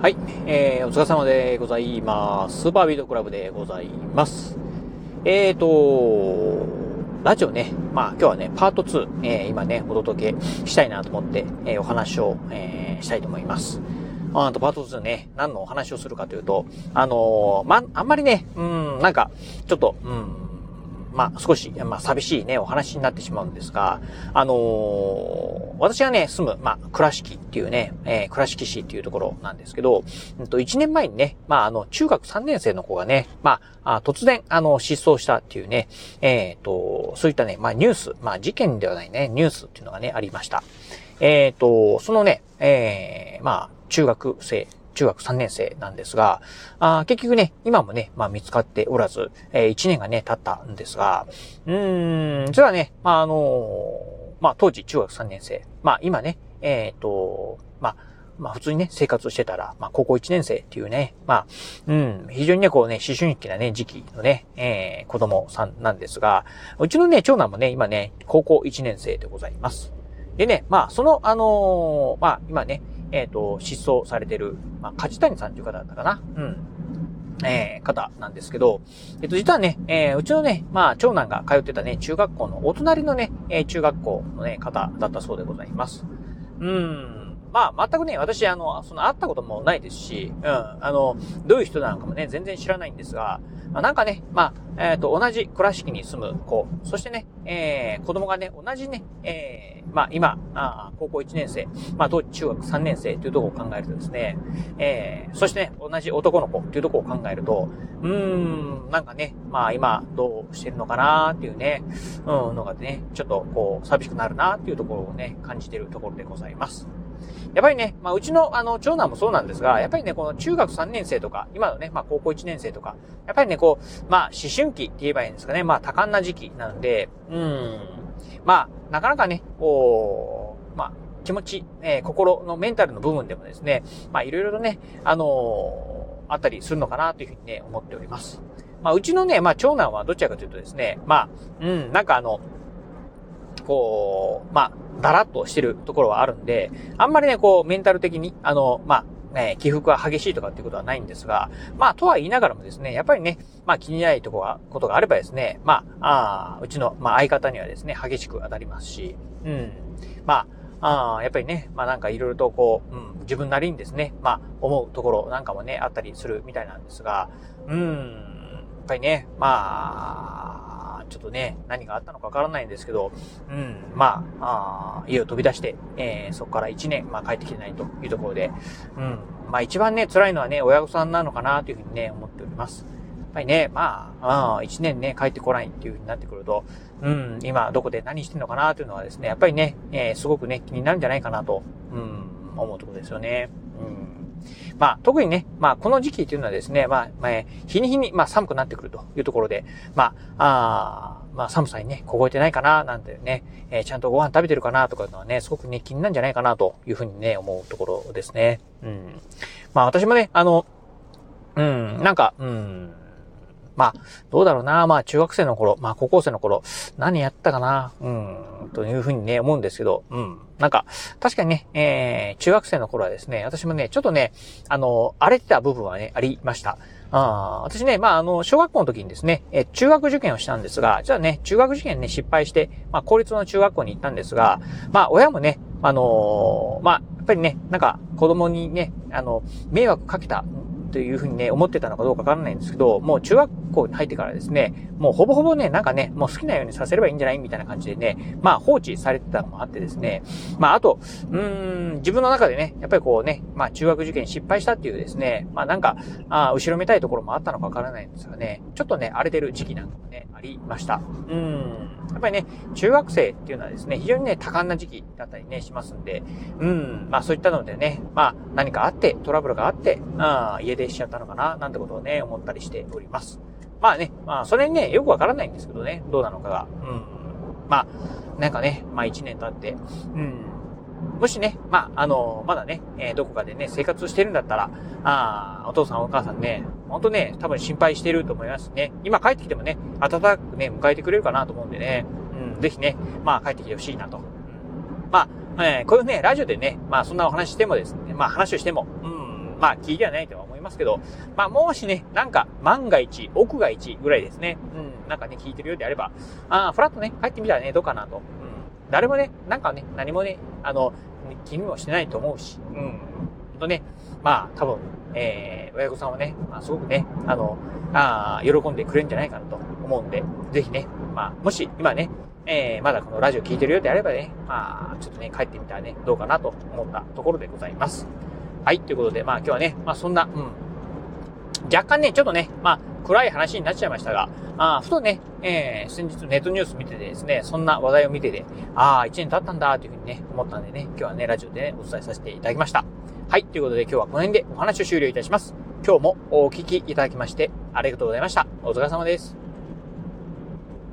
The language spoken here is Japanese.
はい、えー、お疲れ様でございます。スーパービートクラブでございます。えーと、ラジオね、まあ今日はね、パート2、えー、今ね、お届けしたいなと思って、えー、お話を、えー、したいと思います。あと、パート2ね、何のお話をするかというと、あのー、ま、あんまりね、うん、なんか、ちょっと、うん、まあ、少し、まあ、寂しいね、お話になってしまうんですが、あのー、私がね、住む、まあ、倉敷っていうね、えー、倉敷市っていうところなんですけど、うんと、1年前にね、まあ、あの、中学3年生の子がね、まあ、あ突然、あの、失踪したっていうね、えっ、と、そういったね、まあ、ニュース、まあ、事件ではないね、ニュースっていうのがね、ありました。えっ、と、そのね、えー、まあ、中学生、中学3年生なんですが、あ結局ね、今もね、まあ見つかっておらず、えー、1年がね、経ったんですが、うーん、実はね、まああのー、まあ当時中学3年生、まあ今ね、えっ、ー、と、まあ、まあ普通にね、生活してたら、まあ高校1年生っていうね、まあ、うん、非常にね、こうね、思春期なね、時期のね、えー、子供さんなんですが、うちのね、長男もね、今ね、高校1年生でございます。でね、まあ、その、あのー、まあ、今ね、えっ、ー、と、失踪されてる、まあ、梶谷さんという方だったかな。うん。えー、方なんですけど、えっと、実はね、えー、うちのね、まあ、長男が通ってたね、中学校のお隣のね、えー、中学校のね、方だったそうでございます。うん。まあ、全くね、私、あの、その、会ったこともないですし、うん、あの、どういう人なのかもね、全然知らないんですが、まあ、なんかね、まあ、えっ、ー、と、同じ倉敷に住む子、そしてね、えー、子供がね、同じね、えー、まあ、今、あ高校1年生、まあ、当時中学3年生というところを考えるとですね、えー、そしてね、同じ男の子というところを考えると、うーん、なんかね、まあ、今、どうしてるのかなっていうね、うん、のがね、ちょっとこう、寂しくなるなっていうところをね、感じてるところでございます。やっぱりね、まあ、うちの、あの、長男もそうなんですが、やっぱりね、この中学3年生とか、今のね、まあ、高校1年生とか、やっぱりね、こう、まあ、思春期って言えばいいんですかね、まあ、多感な時期なので、うん、まあ、なかなかね、こう、まあ、気持ち、えー、心のメンタルの部分でもですね、まあ、いろいろとね、あのー、あったりするのかなというふうにね、思っております。まあ、うちのね、まあ、長男はどちらかというとですね、まあ、うん、なんかあの、こう、まあ、だらっとしてるところはあるんで、あんまりね、こう、メンタル的に、あの、まあ、ね、起伏は激しいとかっていうことはないんですが、まあ、とは言いながらもですね、やっぱりね、まあ、気にないところが、ことがあればですね、まあ、あうちの、まあ、相方にはですね、激しく当たりますし、うん。まあ、あやっぱりね、まあなんかいろいろとこう、うん、自分なりにですね、まあ思うところなんかもね、あったりするみたいなんですが、うん、やっぱりね、まあ、ちょっとね、何があったのかわからないんですけど、うん、まあ、あ家を飛び出して、えー、そこから1年、まあ帰ってきてないというところで、うん、まあ一番ね、辛いのはね、親御さんなのかなというふうにね、思っております。やっぱりね、まあ、1年ね、帰ってこないっていう風になってくると、うん、今どこで何してんのかなというのはですね、やっぱりね、えー、すごくね、気になるんじゃないかなと、うん、思うところですよね。まあ、特にね、まあ、この時期というのはですね、まあ、まあ、日に日に、まあ、寒くなってくるというところで、まあ、あまあ、寒さにね、凍えてないかな、なんてね、えー、ちゃんとご飯食べてるかな、とかいうのはね、すごくね、気になるんじゃないかな、というふうにね、思うところですね。うん。まあ、私もね、あの、うん、なんか、うん、まあ、どうだろうな。まあ、中学生の頃、まあ、高校生の頃、何やったかな。うん、というふうにね、思うんですけど、うん。なんか、確かにね、えー、中学生の頃はですね、私もね、ちょっとね、あの、荒れてた部分はね、ありました。あ私ね、まあ、あの、小学校の時にですね、え、中学受験をしたんですが、じゃあね、中学受験ね、失敗して、まあ、公立の中学校に行ったんですが、まあ、親もね、あのー、まあ、やっぱりね、なんか、子供にね、あの、迷惑かけたというふうにね、思ってたのかどうかわからないんですけど、もう中学校に入ってからですね、もうほぼほぼね、なんかね、もう好きなようにさせればいいんじゃないみたいな感じでね、まあ放置されてたのもあってですね、まああと、うーん、自分の中でね、やっぱりこうね、まあ中学受験失敗したっていうですね、まあなんか、あ後ろめたいところもあったのかわからないんですがね、ちょっとね、荒れてる時期なんかもね、ありました。うん。やっぱりね、中学生っていうのはですね、非常にね、多感な時期だったりね、しますんで、うん、まあそういったのでね、まあ何かあって、トラブルがあって、あ家出しちゃったのかな、なんてことをね、思ったりしております。まあね、まあそれにね、よくわからないんですけどね、どうなのかが。うん。まあ、なんかね、まあ一年経って、うん。もしね、まあ、あの、まだね、えー、どこかでね、生活してるんだったら、ああお父さんお母さんね、ほんとね、多分心配してると思いますね。今帰ってきてもね、暖かくね、迎えてくれるかなと思うんでね、うん、ぜひね、まあ帰ってきてほしいなと。うん、まあ、えー、こういうね、ラジオでね、まあそんなお話してもですね、まあ話をしても、うん、まあ聞いてはないとは思いますけど、まあもしね、なんか万が一、奥が一ぐらいですね、うん、なんかね、聞いてるようであれば、ああ、フラッとね、帰ってみたらね、どうかなと。うん、誰もね、なんかね、何もね、あの、気にもしてないと思うし、うん、ほんとね、まあ多分、えー、親御さんはね、まあすごくね、あの、あ喜んでくれるんじゃないかなと思うんで、ぜひね、まあ、もし今ね、えー、まだこのラジオ聞いてるようであればね、まあ、ちょっとね、帰ってみたらね、どうかなと思ったところでございます。はい、ということで、まあ今日はね、まあそんな、うん、若干ね、ちょっとね、まあ、暗い話になっちゃいましたが、あふとね、えー、先日ネットニュース見ててですね、そんな話題を見てて、ああ、1年経ったんだ、というふうにね、思ったんでね、今日はね、ラジオでね、お伝えさせていただきました。はい、ということで今日はこの辺でお話を終了いたします。今日もお聞きいただきまして、ありがとうございました。お疲れ様です。